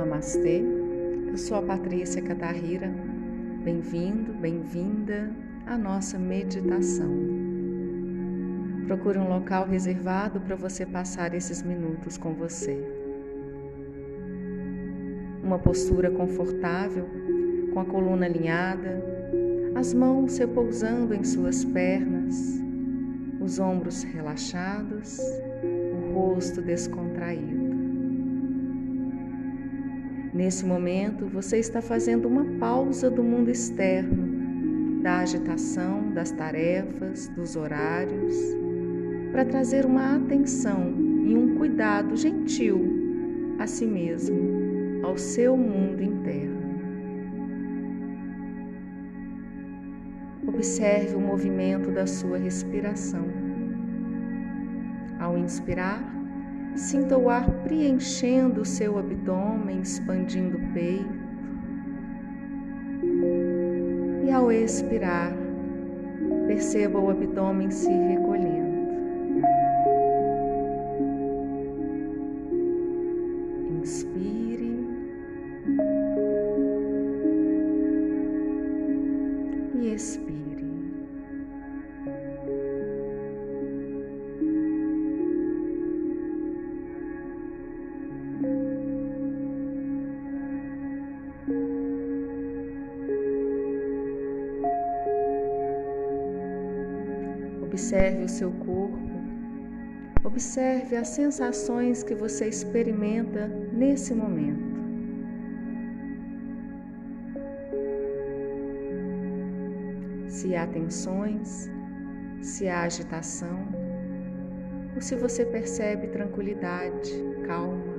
Namastê, eu sou a Patrícia Catarrira. Bem-vindo, bem-vinda à nossa meditação. Procure um local reservado para você passar esses minutos com você. Uma postura confortável, com a coluna alinhada, as mãos repousando em suas pernas, os ombros relaxados, o rosto descontraído. Nesse momento, você está fazendo uma pausa do mundo externo, da agitação, das tarefas, dos horários, para trazer uma atenção e um cuidado gentil a si mesmo, ao seu mundo interno. Observe o movimento da sua respiração. Ao inspirar, Sinta o ar preenchendo o seu abdômen, expandindo o peito. E ao expirar, perceba o abdômen se recolhendo. Observe o seu corpo, observe as sensações que você experimenta nesse momento. Se há tensões, se há agitação, ou se você percebe tranquilidade, calma.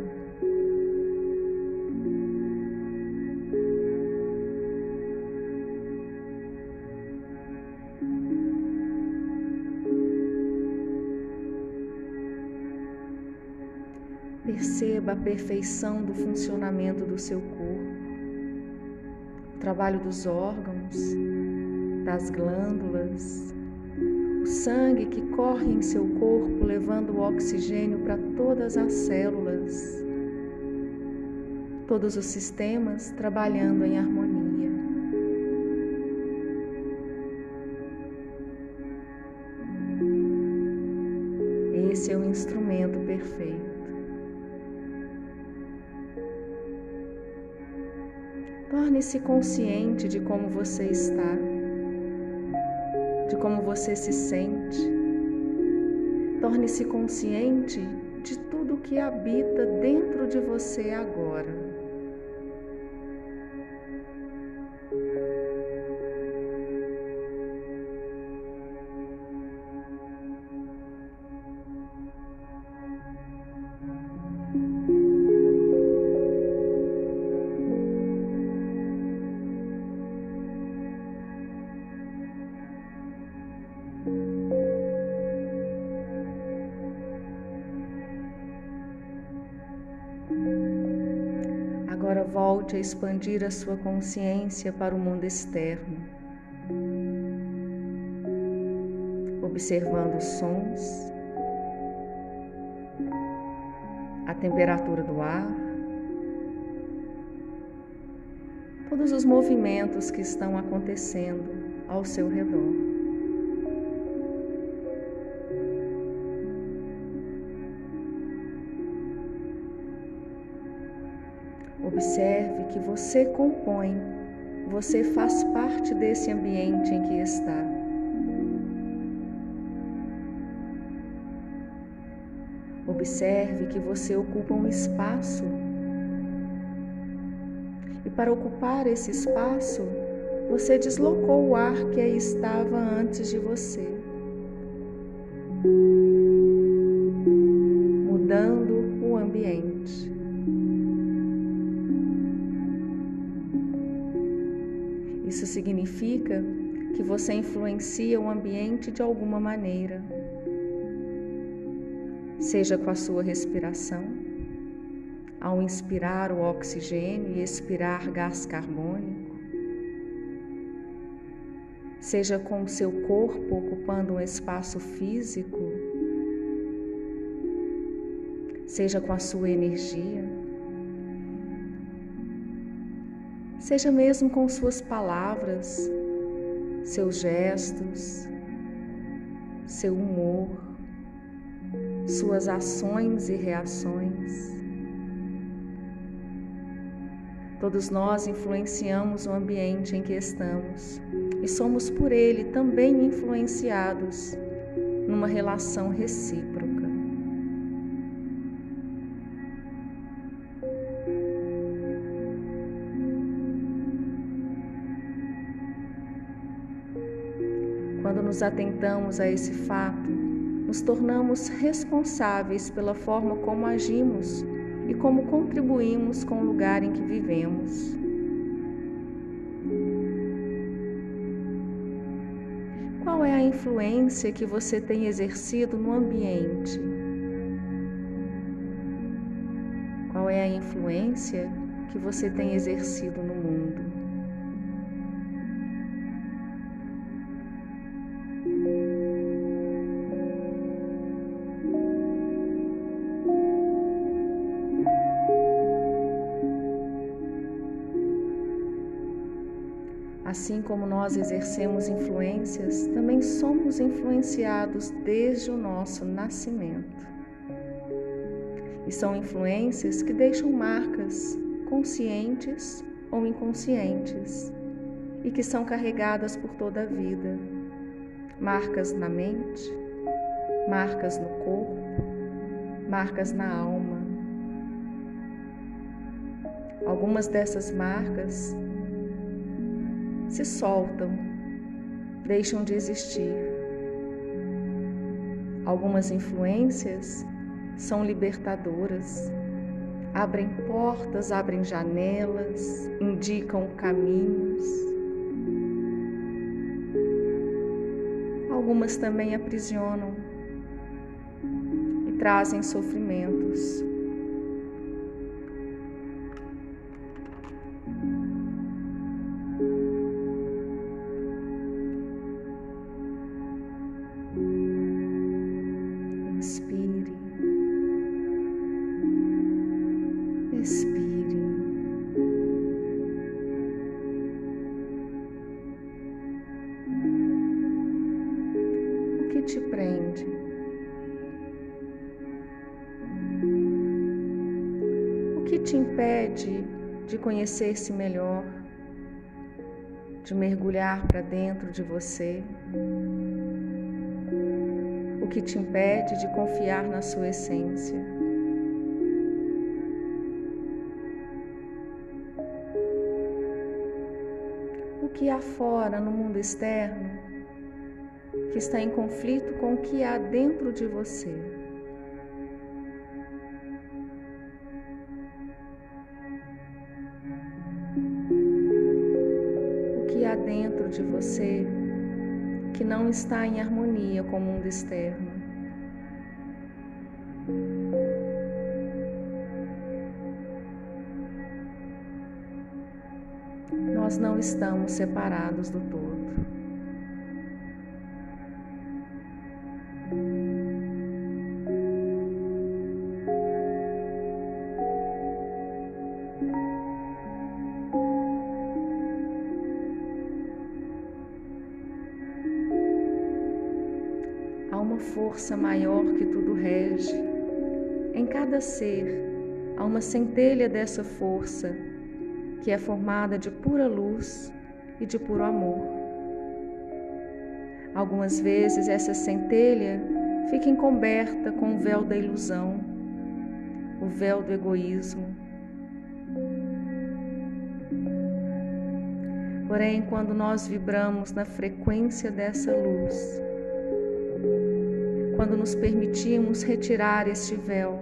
Perceba a perfeição do funcionamento do seu corpo, o trabalho dos órgãos, das glândulas, o sangue que corre em seu corpo levando o oxigênio para todas as células, todos os sistemas trabalhando em harmonia. Torne-se consciente de como você está, de como você se sente. Torne-se consciente de tudo que habita dentro de você agora. Volte a expandir a sua consciência para o mundo externo, observando os sons, a temperatura do ar, todos os movimentos que estão acontecendo ao seu redor. Observe que você compõe, você faz parte desse ambiente em que está. Observe que você ocupa um espaço. E para ocupar esse espaço, você deslocou o ar que aí estava antes de você, significa que você influencia o ambiente de alguma maneira, seja com a sua respiração, ao inspirar o oxigênio e expirar gás carbônico, seja com o seu corpo ocupando um espaço físico, seja com a sua energia seja mesmo com suas palavras, seus gestos, seu humor, suas ações e reações. Todos nós influenciamos o ambiente em que estamos e somos por ele também influenciados numa relação recíproca. Nos atentamos a esse fato, nos tornamos responsáveis pela forma como agimos e como contribuímos com o lugar em que vivemos. Qual é a influência que você tem exercido no ambiente? Qual é a influência que você tem exercido no mundo? Assim como nós exercemos influências, também somos influenciados desde o nosso nascimento. E são influências que deixam marcas conscientes ou inconscientes e que são carregadas por toda a vida. Marcas na mente, marcas no corpo, marcas na alma. Algumas dessas marcas se soltam, deixam de existir. Algumas influências são libertadoras, abrem portas, abrem janelas, indicam caminhos. Algumas também aprisionam e trazem sofrimentos. Te prende. O que te impede de conhecer-se melhor, de mergulhar para dentro de você? O que te impede de confiar na sua essência? O que há fora no mundo externo que está em conflito com o que há dentro de você. O que há dentro de você que não está em harmonia com o mundo externo. Nós não estamos separados do todo. Força maior que tudo rege. Em cada ser há uma centelha dessa força que é formada de pura luz e de puro amor. Algumas vezes essa centelha fica encoberta com o véu da ilusão, o véu do egoísmo. Porém, quando nós vibramos na frequência dessa luz, quando nos permitimos retirar este véu,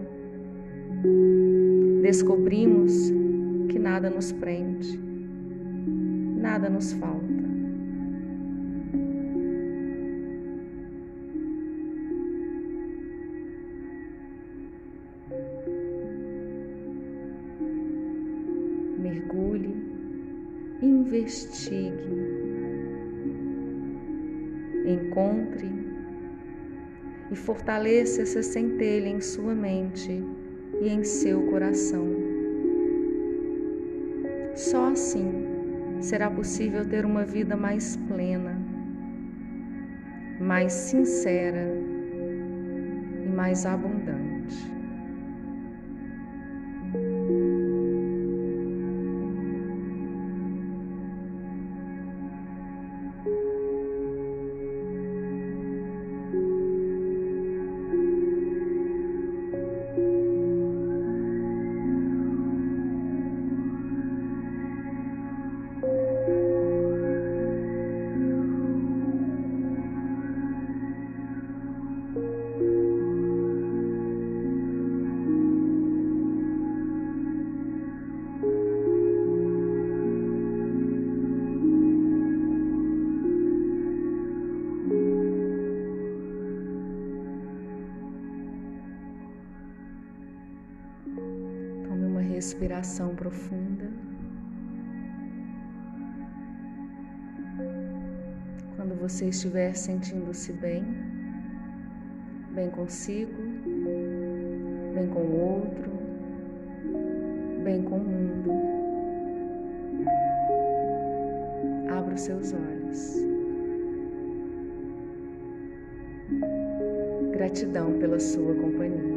descobrimos que nada nos prende, nada nos falta. Mergulhe, investigue, encontre e fortaleça essa centelha em sua mente e em seu coração. Só assim será possível ter uma vida mais plena, mais sincera e mais abundante. Respiração profunda. Quando você estiver sentindo-se bem, bem consigo, bem com o outro, bem com o mundo, abra os seus olhos. Gratidão pela sua companhia.